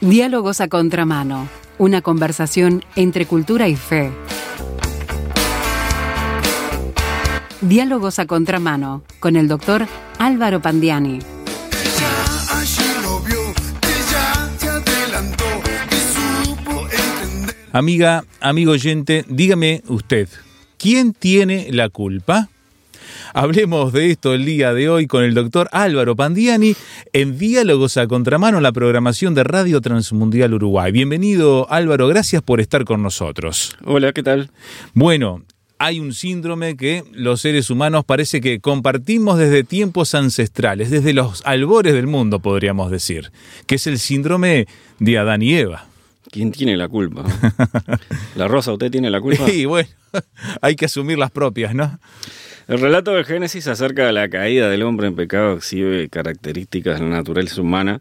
Diálogos a contramano. Una conversación entre cultura y fe. Diálogos a contramano con el doctor Álvaro Pandiani. Amiga, amigo oyente, dígame usted, ¿quién tiene la culpa? Hablemos de esto el día de hoy con el doctor Álvaro Pandiani en Diálogos a Contramano, la programación de Radio Transmundial Uruguay. Bienvenido Álvaro, gracias por estar con nosotros. Hola, ¿qué tal? Bueno, hay un síndrome que los seres humanos parece que compartimos desde tiempos ancestrales, desde los albores del mundo, podríamos decir, que es el síndrome de Adán y Eva. ¿Quién tiene la culpa? ¿La Rosa, usted tiene la culpa? Y bueno, hay que asumir las propias, ¿no? El relato del Génesis acerca de la caída del hombre en pecado exhibe características de la naturaleza humana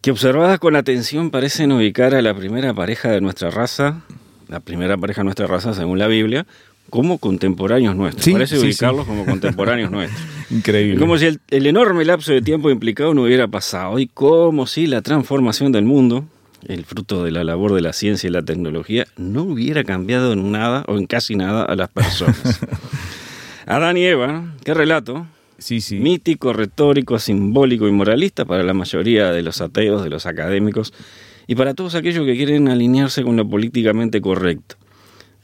que observadas con atención parecen ubicar a la primera pareja de nuestra raza, la primera pareja de nuestra raza según la Biblia, como contemporáneos nuestros. Sí, Parece sí, ubicarlos como contemporáneos nuestros. Increíble. Como si el, el enorme lapso de tiempo implicado no hubiera pasado y como si la transformación del mundo, el fruto de la labor de la ciencia y la tecnología, no hubiera cambiado en nada o en casi nada a las personas. Adán y Eva, qué relato, Sí, sí. mítico, retórico, simbólico y moralista para la mayoría de los ateos, de los académicos y para todos aquellos que quieren alinearse con lo políticamente correcto.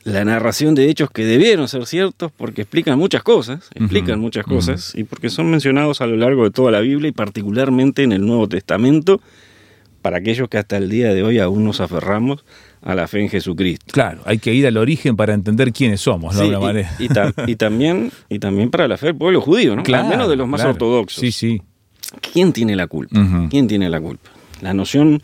La narración de hechos que debieron ser ciertos porque explican muchas cosas, explican muchas cosas y porque son mencionados a lo largo de toda la Biblia y particularmente en el Nuevo Testamento para aquellos que hasta el día de hoy aún nos aferramos a la fe en Jesucristo. Claro, hay que ir al origen para entender quiénes somos, ¿no? Sí, de y- manera. y, ta- y también, y también para la fe del pueblo judío, ¿no? Al menos de los más claro. ortodoxos. Sí, sí. ¿Quién tiene la culpa? ¿Quién tiene la culpa? La noción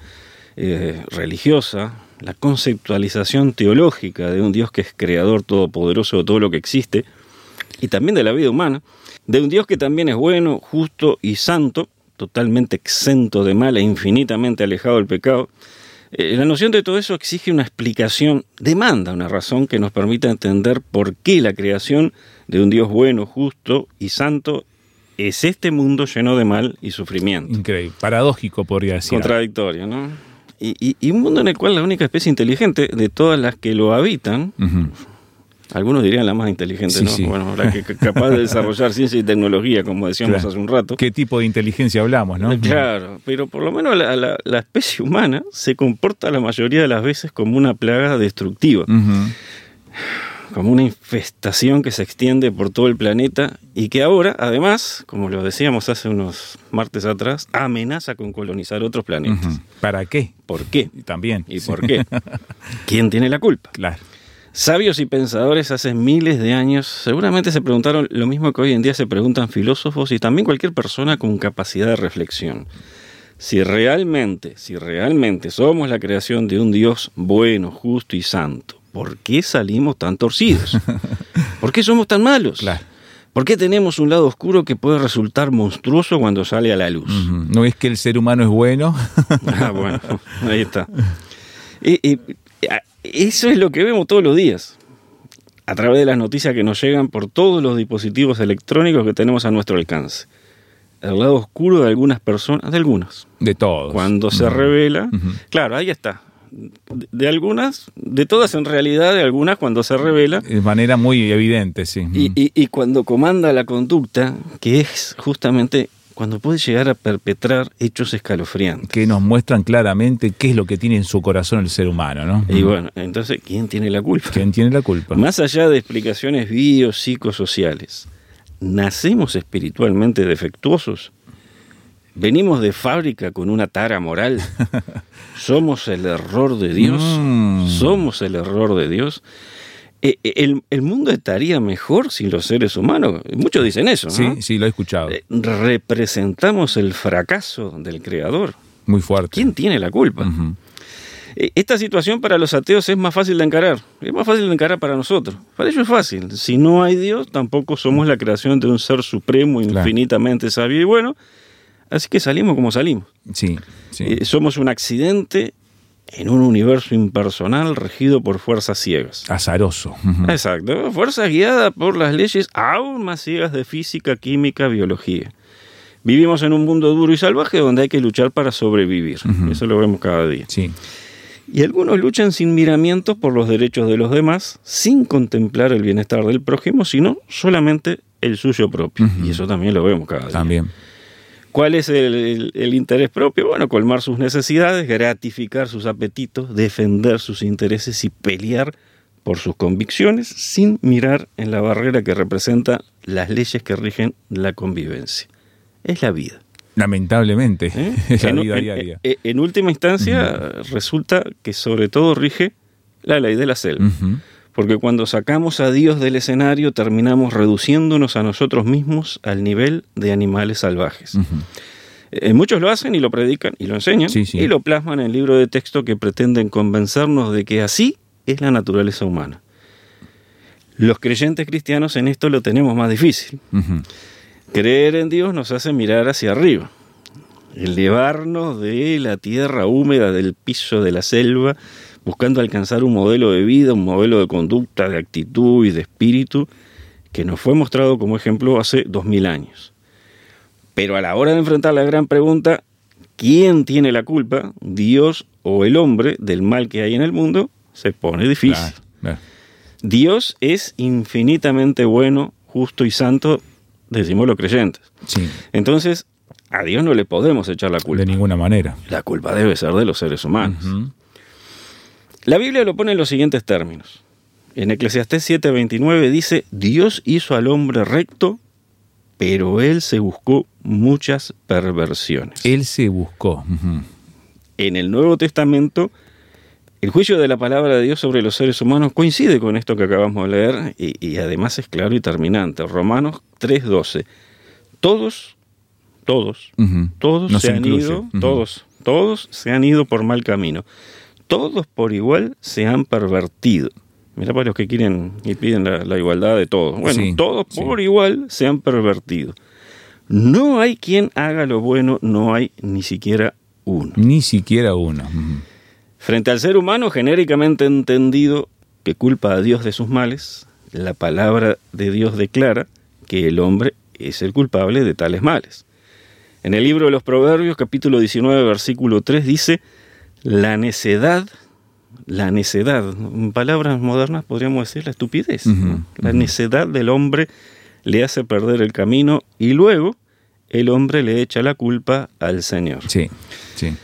eh, religiosa, la conceptualización teológica de un Dios que es creador todopoderoso de todo lo que existe, y también de la vida humana, de un Dios que también es bueno, justo y santo, totalmente exento de mal e infinitamente alejado del pecado. Eh, la noción de todo eso exige una explicación, demanda una razón que nos permita entender por qué la creación de un Dios bueno, justo y santo es este mundo lleno de mal y sufrimiento. Increíble. Paradójico, podría decir. Contradictorio, ¿no? Y, y- y un mundo en el cual la única especie inteligente de todas las que lo habitan. Algunos dirían la más inteligente, Sí, ¿no? sí. Bueno, la que capaz de desarrollar ciencia y tecnología, como decíamos Claro. hace un rato. ¿Qué tipo de inteligencia hablamos, no? Claro, pero por lo menos la, la- la especie humana se comporta la mayoría de las veces como una plaga destructiva, como una infestación que se extiende por todo el planeta y que ahora, además, como lo decíamos hace unos martes atrás, amenaza con colonizar otros planetas. ¿Para qué? ¿Por qué? También. ¿Y Sí. por qué? ¿Quién tiene la culpa? Claro. Sabios y pensadores hace miles de años seguramente se preguntaron lo mismo que hoy en día se preguntan filósofos y también cualquier persona con capacidad de reflexión. Si realmente, si realmente somos la creación de un Dios bueno, justo y santo, ¿por qué salimos tan torcidos? ¿Por qué somos tan malos? Claro. ¿Por qué tenemos un lado oscuro que puede resultar monstruoso cuando sale a la luz? ¿No es que el ser humano es bueno? Ah, bueno, ahí está. Y, y- eso es lo que vemos todos los días, a través de las noticias que nos llegan por todos los dispositivos electrónicos que tenemos a nuestro alcance. El lado oscuro de algunas personas, de algunas. De todos. Cuando se revela, claro, ahí está. De, de algunas, de todas en realidad, de algunas cuando se revela, De manera muy evidente, sí. y, y- y cuando comanda la conducta, que es justamente cuando puede llegar a perpetrar hechos escalofriantes. que nos muestran claramente qué es lo que tiene en su corazón el ser humano, ¿no? Y bueno, entonces, ¿quién tiene la culpa? ¿Quién tiene la culpa? Más allá de explicaciones biopsicosociales, ¿nacemos espiritualmente defectuosos? ¿Venimos de fábrica con una tara moral? ¿Somos el error de Dios? Mm. ¿Somos el error de Dios? Eh, eh, ¿El, el mundo estaría mejor sin los seres humanos? Muchos dicen eso, ¿no? Sí, sí, lo he escuchado. Eh, Representamos el fracaso del Creador. Muy fuerte. ¿Quién tiene la culpa? Eh, Esta situación para los ateos es más fácil de encarar, es más fácil de encarar para nosotros. Para ellos es fácil. Si no hay Dios, tampoco somos la creación de un ser supremo, Claro. infinitamente sabio y bueno. Así que salimos como salimos. Sí, sí. Eh, somos un accidente en un universo impersonal regido por fuerzas ciegas. Azaroso. Exacto, fuerzas guiadas por las leyes aún más ciegas de física, química, biología. Vivimos en un mundo duro y salvaje donde hay que luchar para sobrevivir. Eso lo vemos cada día. Sí. Y algunos luchan sin miramientos por los derechos de los demás, sin contemplar el bienestar del prójimo, sino solamente el suyo propio. Y eso también lo vemos cada día. También. ¿Cuál es el, el- el interés propio? Bueno, colmar sus necesidades, gratificar sus apetitos, defender sus intereses y pelear por sus convicciones sin mirar en la barrera que representa las leyes que rigen la convivencia. Es la vida. Lamentablemente. ¿eh? Es la en, vida diaria. en- en última instancia, resulta que sobre todo rige la ley de la selva. Porque cuando sacamos a Dios del escenario terminamos reduciéndonos a nosotros mismos al nivel de animales salvajes. Eh, muchos lo hacen y lo predican y lo enseñan Sí, sí. y lo plasman en el libro de texto que pretenden convencernos de que así es la naturaleza humana. Los creyentes cristianos en esto lo tenemos más difícil. Creer en Dios nos hace mirar hacia arriba, elevarnos de la tierra húmeda, del piso de la selva, buscando alcanzar un modelo de vida, un modelo de conducta, de actitud y de espíritu que nos fue mostrado como ejemplo hace dos mil años. Pero a la hora de enfrentar la gran pregunta, ¿quién tiene la culpa, Dios o el hombre, del mal que hay en el mundo? Se pone difícil. Claro, claro. Dios es infinitamente bueno, justo y santo, decimos los creyentes. Sí, Entonces, a Dios no le podemos echar la culpa. de ninguna manera. La culpa debe ser de los seres humanos. La Biblia lo pone en los siguientes términos. En Eclesiastés 7:29 dice, Dios hizo al hombre recto, pero él se buscó muchas perversiones. Él se buscó. En el Nuevo Testamento, el juicio de la palabra de Dios sobre los seres humanos coincide con esto que acabamos de leer y, y además es claro y terminante. Romanos 3:12. Todos, todos, todos Nos se han ido, todos, todos se han ido por mal camino. Todos por igual se han pervertido. Mira para los que quieren y piden la, la igualdad de todos. Bueno, Sí, todos sí. por igual se han pervertido. No hay quien haga lo bueno, no hay ni siquiera uno. Ni siquiera uno. Frente al ser humano genéricamente entendido que culpa a Dios de sus males, la palabra de Dios declara que el hombre es el culpable de tales males. En el libro de los Proverbios, capítulo 19, versículo 3, dice, la necedad, la necedad, en palabras modernas podríamos decir la estupidez. La necedad del hombre le hace perder el camino y luego el hombre le echa la culpa al Señor. Sí, sí.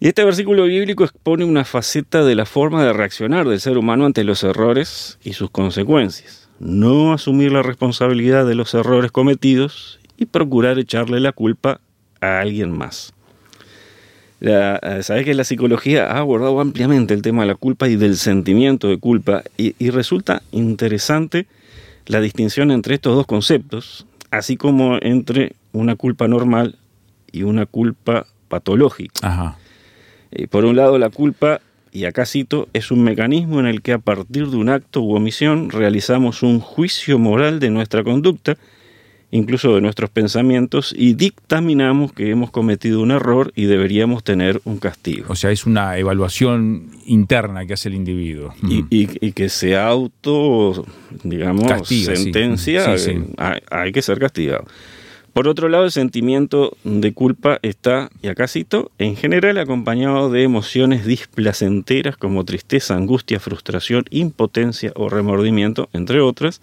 Y este versículo bíblico expone una faceta de la forma de reaccionar del ser humano ante los errores y sus consecuencias. No asumir la responsabilidad de los errores cometidos y procurar echarle la culpa a alguien más. La- eh, Sabes que la psicología ha abordado ampliamente el tema de la culpa y del sentimiento de culpa y, y resulta interesante la distinción entre estos dos conceptos, así como entre una culpa normal y una culpa patológica. Ajá. Eh, por un lado, la culpa, y acá cito, es un mecanismo en el que a partir de un acto u omisión realizamos un juicio moral de nuestra conducta, incluso de nuestros pensamientos, y dictaminamos que hemos cometido un error y deberíamos tener un castigo. O sea, es una evaluación interna que hace el individuo. Y, y- y que se auto, digamos, Castiga, sí. sentencia, Sí, sí. eh, hay, hay que ser castigado. Por otro lado, el sentimiento de culpa está, y acá cito, en general acompañado de emociones displacenteras como tristeza, angustia, frustración, impotencia o remordimiento, entre otras,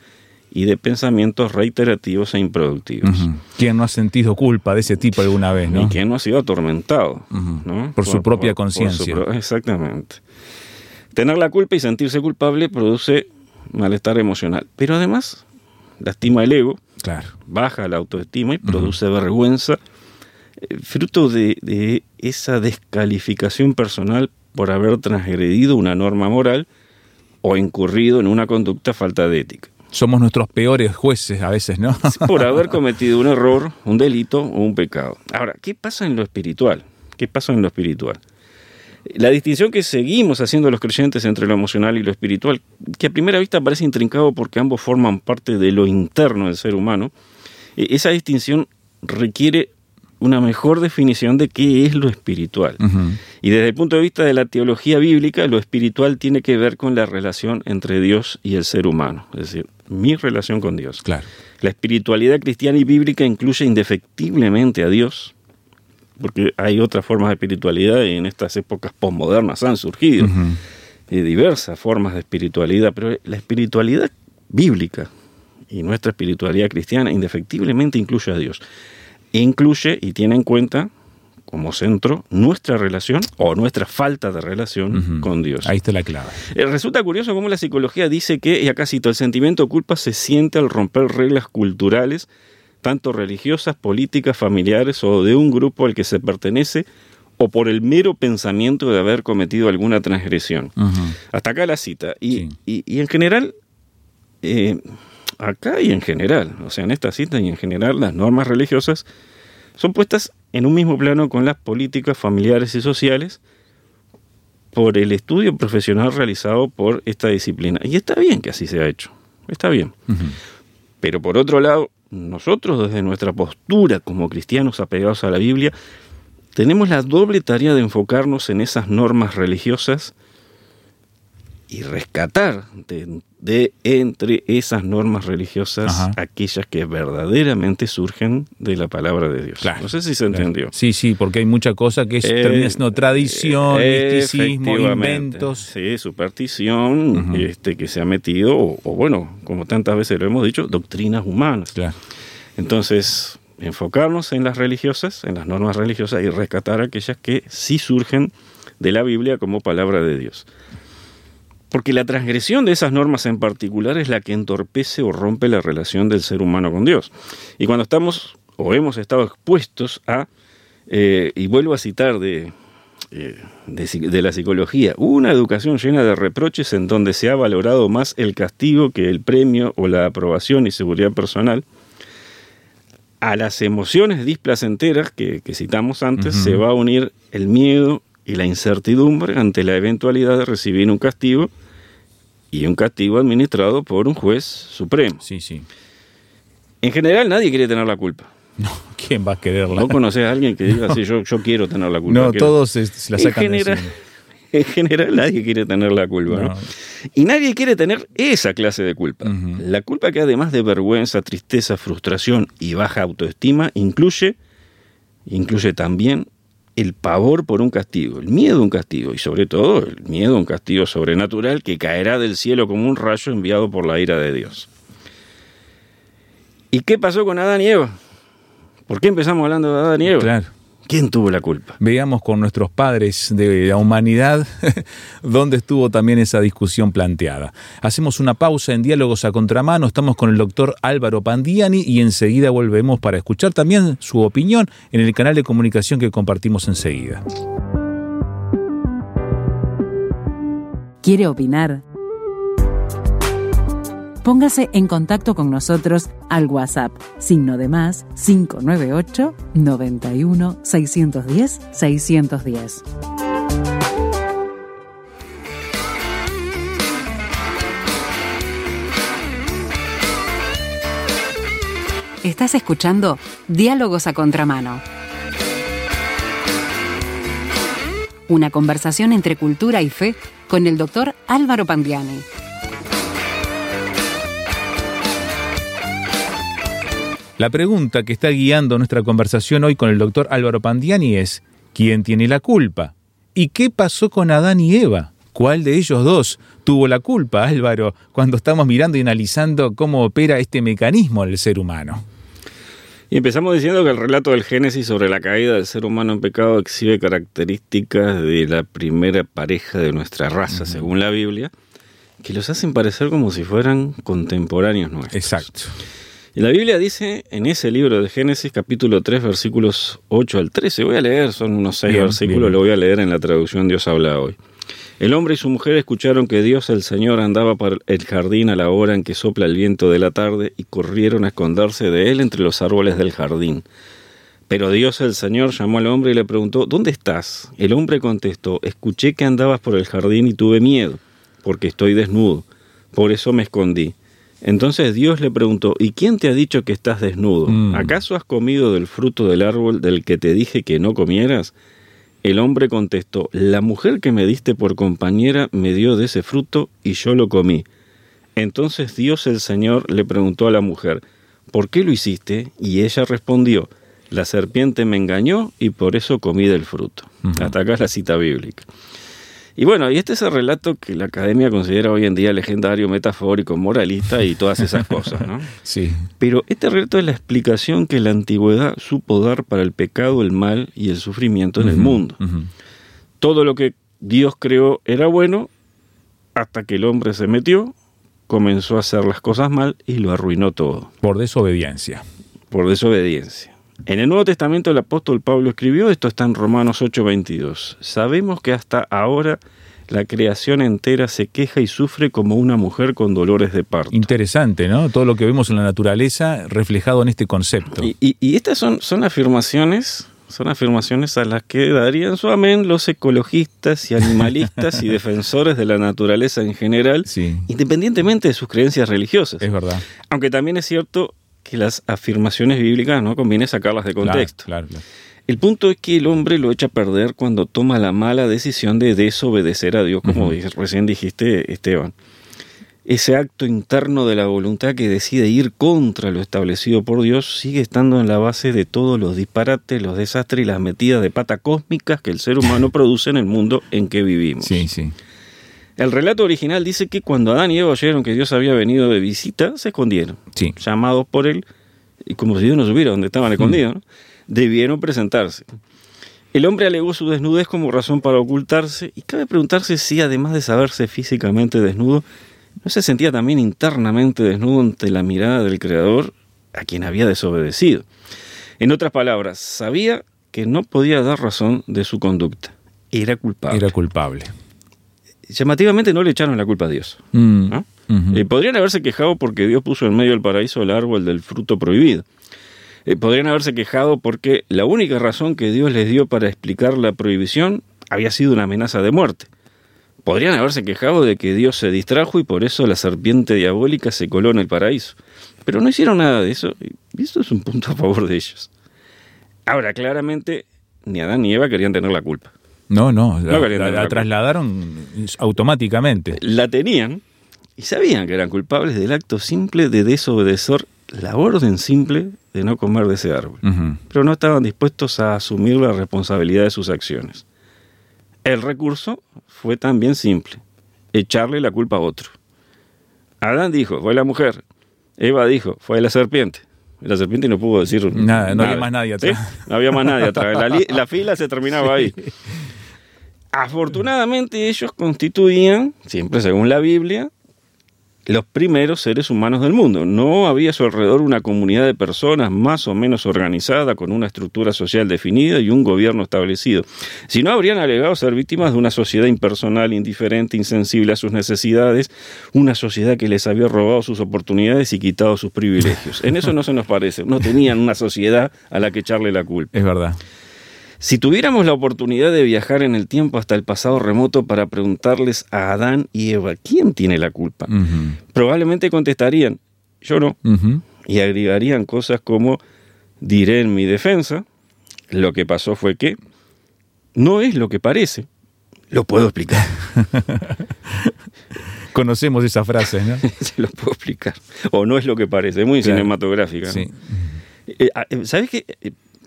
y de pensamientos reiterativos e improductivos. ¿Quién no ha sentido culpa de ese tipo alguna vez, no? Y que no ha sido atormentado. ¿no? Por su propia conciencia. exactamente. Tener la culpa y sentirse culpable produce malestar emocional. Pero además, lastima el ego, Claro. baja la autoestima y produce vergüenza, eh, fruto de, de esa descalificación personal por haber transgredido una norma moral o incurrido en una conducta falta de ética. Somos nuestros peores jueces a veces, ¿no? por haber cometido un error, un delito o un pecado. Ahora, ¿qué pasa en lo espiritual? ¿Qué pasa en lo espiritual? La distinción que seguimos haciendo los creyentes entre lo emocional y lo espiritual, que a primera vista parece intrincado porque ambos forman parte de lo interno del ser humano, eh, esa distinción requiere una mejor definición de qué es lo espiritual. Ujú. Y desde el punto de vista de la teología bíblica, lo espiritual tiene que ver con la relación entre Dios y el ser humano. Es decir, mi relación con Dios. Claro. La espiritualidad cristiana y bíblica incluye indefectiblemente a Dios, porque hay otras formas de espiritualidad y en estas épocas posmodernas han surgido eh, diversas formas de espiritualidad, pero la espiritualidad bíblica y nuestra espiritualidad cristiana indefectiblemente incluye a Dios. E incluye y tiene en cuenta como centro nuestra relación o nuestra falta de relación con Dios. Ahí está la clave. Eh, Resulta curioso cómo la psicología dice que, y acá cito, el sentimiento de culpa se siente al romper reglas culturales, tanto religiosas, políticas, familiares o de un grupo al que se pertenece, o por el mero pensamiento de haber cometido alguna transgresión. Hasta acá la cita. Y, Sí. y- y en general, eh, acá y en general, o sea, en esta cita y en general, las normas religiosas son puestas en un mismo plano con las políticas familiares y sociales por el estudio profesional realizado por esta disciplina. Y está bien que así se ha hecho, está bien. Pero por otro lado, nosotros desde nuestra postura como cristianos apegados a la Biblia, tenemos la doble tarea de enfocarnos en esas normas religiosas y rescatar de, de entre esas normas religiosas Ajá. aquellas que verdaderamente surgen de la palabra de Dios. Claro. No sé si se entendió. Sí, sí, porque hay mucha cosa que es, Eh, termina siendo tradición, eh, misticismo, inventos. Sí, superstición este, que se ha metido, o, o bueno, como tantas veces lo hemos dicho, doctrinas humanas. Claro. Entonces, enfocarnos en las religiosas, en las normas religiosas y rescatar aquellas que sí surgen de la Biblia como palabra de Dios. Porque la transgresión de esas normas en particular es la que entorpece o rompe la relación del ser humano con Dios. Y cuando estamos o hemos estado expuestos a, eh, y vuelvo a citar de, eh, de, la psicología, una educación llena de reproches en donde se ha valorado más el castigo que el premio o la aprobación y seguridad personal, a las emociones displacenteras que, que citamos antes se va a unir el miedo y la incertidumbre ante la eventualidad de recibir un castigo y un castigo administrado por un juez supremo. Sí, sí. En general nadie quiere tener la culpa. No, ¿quién va a quererla? No conoces a alguien que diga así, yo, yo quiero tener la culpa. No, quiero- todos se, se la en sacan de general, en general nadie quiere tener la culpa. ¿no? No. Y nadie quiere tener esa clase de culpa. La culpa que además de vergüenza, tristeza, frustración y baja autoestima, incluye, incluye también el pavor por un castigo, el miedo a un castigo y sobre todo el miedo a un castigo sobrenatural que caerá del cielo como un rayo enviado por la ira de Dios. ¿Y qué pasó con Adán y Eva? ¿Por qué empezamos hablando de Adán y Eva? Claro. ¿Quién tuvo la culpa? Veamos con nuestros padres de la humanidad dónde estuvo también esa discusión planteada. Hacemos una pausa en Diálogos a Contramano, estamos con el doctor Álvaro Pandiani y enseguida volvemos para escuchar también su opinión en el canal de comunicación que compartimos enseguida. ¿Quiere opinar? Póngase en contacto con nosotros al WhatsApp, signo de más 598 91 610 610. Estás escuchando Diálogos a Contramano. Una conversación entre cultura y fe con el doctor Álvaro Pandiani. La pregunta que está guiando nuestra conversación hoy con el doctor Álvaro Pandiani es, ¿quién tiene la culpa? ¿Y qué pasó con Adán y Eva? ¿Cuál de ellos dos tuvo la culpa, Álvaro, cuando estamos mirando y analizando cómo opera este mecanismo del ser humano? Y empezamos diciendo que el relato del Génesis sobre la caída del ser humano en pecado exhibe características de la primera pareja de nuestra raza, según la Biblia, que los hacen parecer como si fueran contemporáneos nuestros. Exacto. Y la Biblia dice en ese libro de Génesis, capítulo 3, versículos 8 al 13, voy a leer, son unos seis Bien, versículos, bien. lo voy a leer en la traducción Dios habla hoy. El hombre y su mujer escucharon que Dios el Señor andaba por el jardín a la hora en que sopla el viento de la tarde y corrieron a esconderse de él entre los árboles del jardín. Pero Dios el Señor llamó al hombre y le preguntó, ¿dónde estás? El hombre contestó, escuché que andabas por el jardín y tuve miedo, porque estoy desnudo, por eso me escondí. Entonces Dios le preguntó, ¿y quién te ha dicho que estás desnudo? Mm. ¿Acaso has comido del fruto del árbol del que te dije que no comieras? El hombre contestó, la mujer que me diste por compañera me dio de ese fruto y yo lo comí. Entonces Dios el Señor le preguntó a la mujer, ¿por qué lo hiciste? Y ella respondió, la serpiente me engañó y por eso comí del fruto. Hasta acá es la cita bíblica. Y bueno, y este es el relato que la academia considera hoy en día legendario, metafórico, moralista y todas esas cosas, ¿no? Sí. Pero este relato es la explicación que la antigüedad supo dar para el pecado, el mal y el sufrimiento en el mundo. Todo lo que Dios creó era bueno hasta que el hombre se metió, comenzó a hacer las cosas mal y lo arruinó todo Por desobediencia. por desobediencia. En el Nuevo Testamento el apóstol Pablo escribió, esto está en Romanos 8:22, sabemos que hasta ahora la creación entera se queja y sufre como una mujer con dolores de parto. Interesante, ¿no? Todo lo que vemos en la naturaleza reflejado en este concepto. Y, y- y estas son, son afirmaciones, son afirmaciones a las que darían su amén los ecologistas y animalistas y defensores de la naturaleza en general, Sí, independientemente de sus creencias religiosas. es verdad. Aunque también es cierto que las afirmaciones bíblicas no conviene sacarlas de contexto. Claro, claro, claro. El punto es que el hombre lo echa a perder cuando toma la mala decisión de desobedecer a Dios, como recién dijiste, Esteban. Ese acto interno de la voluntad que decide ir contra lo establecido por Dios sigue estando en la base de todos los disparates, los desastres y las metidas de pata cósmicas que el ser humano produce en el mundo en que vivimos. Sí, sí. El relato original dice que cuando Adán y Eva oyeron que Dios había venido de visita, se escondieron Sí. llamados por él, y como si Dios no supiera dónde estaban escondidos, ¿no? debieron presentarse. El hombre alegó su desnudez como razón para ocultarse, y cabe preguntarse si, además de saberse físicamente desnudo, no se sentía también internamente desnudo ante la mirada del Creador a quien había desobedecido. En otras palabras, sabía que no podía dar razón de su conducta. Era culpable. Era culpable. Llamativamente no le echaron la culpa a Dios. Mm. Eh, podrían haberse quejado porque Dios puso en medio del paraíso el árbol del fruto prohibido. Eh, podrían haberse quejado porque la única razón que Dios les dio para explicar la prohibición había sido una amenaza de muerte. Podrían haberse quejado de que Dios se distrajo y por eso la serpiente diabólica se coló en el paraíso. Pero no hicieron nada de eso y esto es un punto a favor de ellos. Ahora, claramente, ni Adán ni Eva querían tener la culpa. No, no, la, No querían la- tener la la trasladaron automáticamente. la tenían y sabían que eran culpables del acto simple de desobedecer la orden simple de no comer de ese árbol. Pero no estaban dispuestos a asumir la responsabilidad de sus acciones. El recurso fue también simple, echarle la culpa a otro. Adán dijo, fue la mujer. Eva dijo, fue la serpiente. La serpiente no pudo decir Nada, no había más nadie ¿Sí? atrás. No había más nadie atrás. La fila se terminaba ahí. Afortunadamente ellos constituían, siempre según la Biblia, los primeros seres humanos del mundo. No había a su alrededor una comunidad de personas más o menos organizada, con una estructura social definida y un gobierno establecido. Si no, habrían alegado ser víctimas de una sociedad impersonal, indiferente, insensible a sus necesidades, una sociedad que les había robado sus oportunidades y quitado sus privilegios. En eso no se nos parece. No tenían una sociedad a la que echarle la culpa. Es verdad. Si tuviéramos la oportunidad de viajar en el tiempo hasta el pasado remoto para preguntarles a Adán y Eva quién tiene la culpa, probablemente contestarían, yo no, y agregarían cosas como, diré en mi defensa, lo que pasó fue que no es lo que parece, lo puedo explicar, Conocemos esa frase, ¿no? se lo puedo explicar, o no es lo que parece, es muy Claro. cinematográfica. ¿no? Sí. Eh, ah, eh, ¿Sabes qué?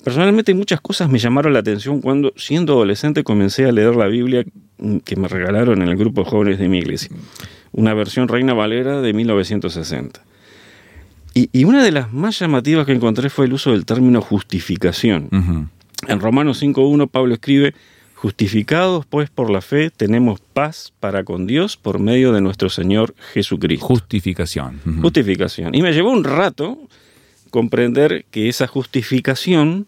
Personalmente muchas cosas me llamaron la atención cuando, siendo adolescente, comencé a leer la Biblia que me regalaron en el grupo de jóvenes de mi iglesia. Una versión Reina Valera de 1960. Y, y una de las más llamativas que encontré fue el uso del término justificación. En Romanos 5.1 Pablo escribe, justificados pues por la fe tenemos paz para con Dios por medio de nuestro Señor Jesucristo. Justificación. Justificación. Y me llevó un rato comprender que esa justificación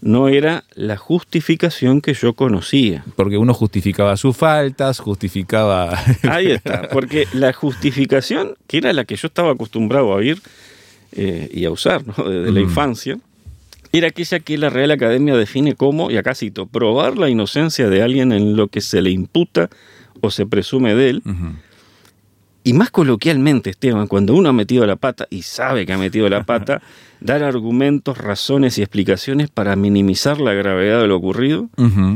no era la justificación que yo conocía. Porque uno justificaba sus faltas, justificaba... Ahí está, porque la justificación, que era la que yo estaba acostumbrado a oír eh, y a usar ¿no? desde la infancia, era aquella que la Real Academia define como, y acá cito, probar la inocencia de alguien en lo que se le imputa o se presume de él. Y más coloquialmente, Esteban, cuando uno ha metido la pata y sabe que ha metido la pata, dar argumentos, razones y explicaciones para minimizar la gravedad de lo ocurrido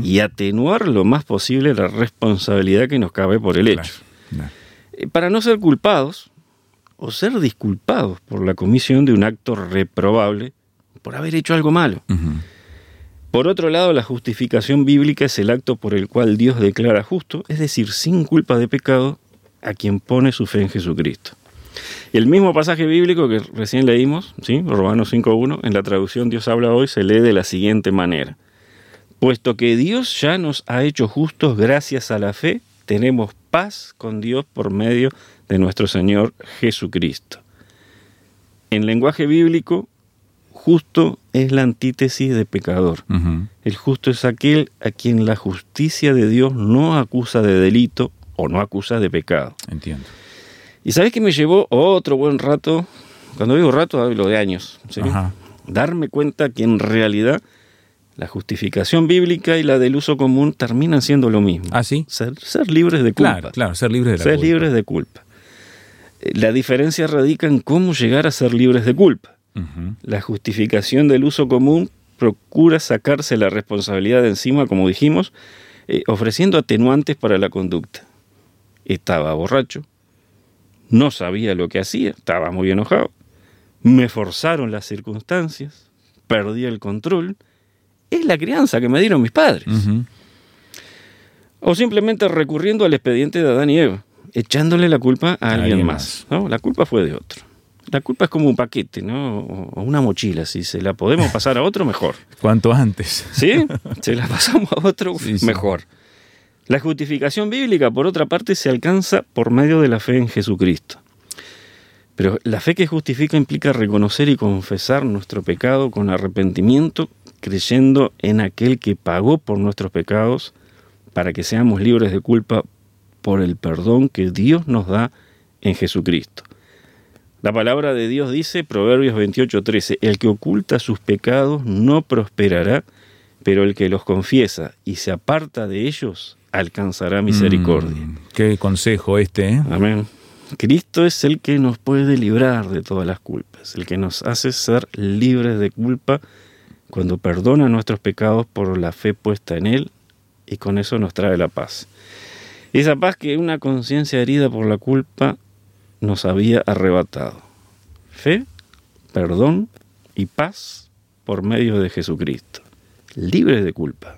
y atenuar lo más posible la responsabilidad que nos cabe por el Claro, hecho. claro. Eh, Para no ser culpados, o ser disculpados por la comisión de un acto reprobable por haber hecho algo malo. Por otro lado, la justificación bíblica es el acto por el cual Dios declara justo, es decir, sin culpa de pecado, a quien pone su fe en Jesucristo. El mismo pasaje bíblico que recién leímos, ¿sí? Romanos 5.1, en la traducción Dios habla hoy, se lee de la siguiente manera. Puesto que Dios ya nos ha hecho justos gracias a la fe, tenemos paz con Dios por medio de nuestro Señor Jesucristo. En lenguaje bíblico, justo es la antítesis de pecador. El justo es aquel a quien la justicia de Dios no acusa de delito o no acusa de pecado. Entiendo. Y sabes que me llevó otro buen rato, cuando digo rato hablo de años, darme cuenta que en realidad la justificación bíblica y la del uso común terminan siendo lo mismo. ¿Ah, sí? Ser, ser libres de culpa. Claro, claro, ser libres de la ser culpa. libres de culpa. Eh, La diferencia radica en cómo llegar a ser libres de culpa. La justificación del uso común procura sacarse la responsabilidad de encima, como dijimos, eh, ofreciendo atenuantes para la conducta. Estaba borracho, no sabía lo que hacía, estaba muy enojado, me forzaron las circunstancias, perdí el control. Es la crianza que me dieron mis padres. O simplemente recurriendo al expediente de Adán y Eva, echándole la culpa a alguien, alguien más. ¿no? La culpa fue de otro. La culpa es como un paquete, ¿no? O o una mochila. Si se la podemos pasar a otro, mejor. Cuanto antes. ¿Sí? Se la pasamos a otro, Sí, sí. mejor. La justificación bíblica, por otra parte, se alcanza por medio de la fe en Jesucristo. Pero la fe que justifica implica reconocer y confesar nuestro pecado con arrepentimiento, creyendo en aquel que pagó por nuestros pecados para que seamos libres de culpa por el perdón que Dios nos da en Jesucristo. La palabra de Dios dice, Proverbios 28:13, el que oculta sus pecados no prosperará, pero el que los confiesa y se aparta de ellos alcanzará misericordia. Mm, qué consejo este, ¿eh? Amén. Cristo es el que nos puede librar de todas las culpas, el que nos hace ser libres de culpa cuando perdona nuestros pecados por la fe puesta en Él y con eso nos trae la paz. Esa paz que una conciencia herida por la culpa nos había arrebatado. Fe, perdón y paz por medio de Jesucristo. Libres de culpa,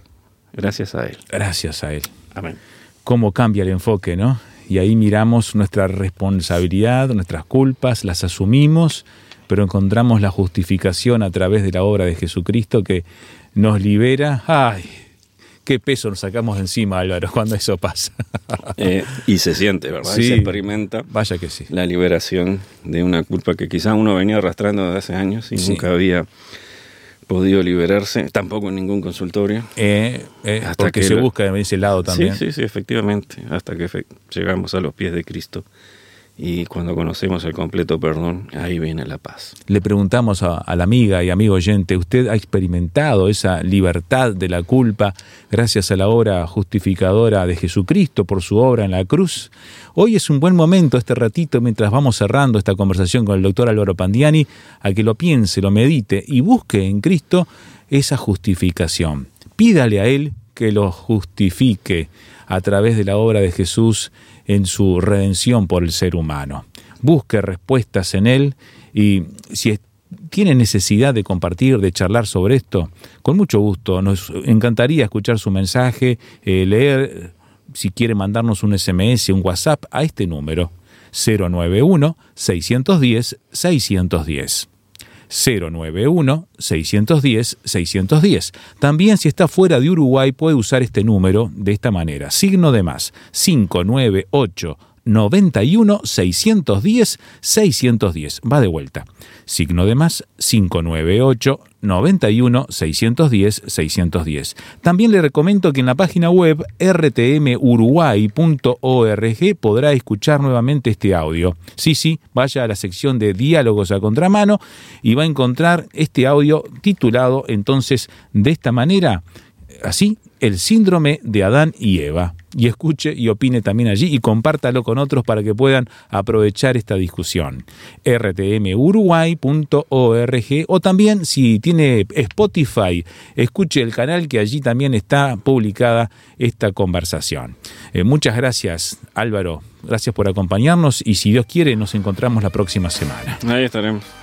gracias a Él. Gracias a Él. Amén. Cómo cambia el enfoque, ¿no? Y ahí miramos nuestra responsabilidad, nuestras culpas, las asumimos, pero encontramos la justificación a través de la obra de Jesucristo que nos libera. ¡Ay! Qué peso nos sacamos de encima, Álvaro, cuando eso pasa. Eh, y se siente, ¿verdad? Y se experimenta. Vaya que sí. la liberación de una culpa que quizá uno venía arrastrando desde hace años y Sí. nunca había podido liberarse, tampoco en ningún consultorio. Eh, eh, Hasta porque que se lo- busca de ese lado también. Sí, sí, sí, efectivamente, hasta que llegamos a los pies de Cristo y cuando conocemos el completo perdón, ahí viene la paz. Le preguntamos a, la amiga y amigo oyente, ¿usted ha experimentado esa libertad de la culpa gracias a la obra justificadora de Jesucristo por su obra en la cruz? Hoy es un buen momento, este ratito, mientras vamos cerrando esta conversación con el doctor Álvaro Pandiani, a que lo piense, lo medite y busque en Cristo esa justificación. Pídale a Él que lo justifique a través de la obra de Jesús en su redención por el ser humano. Busque respuestas en Él y si tiene necesidad de compartir, de charlar sobre esto, con mucho gusto. Nos encantaría escuchar su mensaje, eh, leer, si quiere mandarnos un SMS, un WhatsApp a este número 091-610-610. 091-610-610. También si está fuera de Uruguay puede usar este número de esta manera. Signo de más 598 91 610 610. Va de vuelta. Signo de más 598 91 610 610. También le recomiendo que en la página web rtmuruguay.org podrá escuchar nuevamente este audio. Sí, sí, vaya a la sección de diálogos a contramano y va a encontrar este audio titulado entonces de esta manera, así, el síndrome de Adán y Eva. Y escuche y opine también allí y compártalo con otros para que puedan aprovechar esta discusión. rtmuruguay.org o también si tiene Spotify, escuche el canal que allí también está publicada esta conversación. Eh, muchas gracias Álvaro, gracias por acompañarnos y si Dios quiere nos encontramos la próxima semana. Ahí estaremos.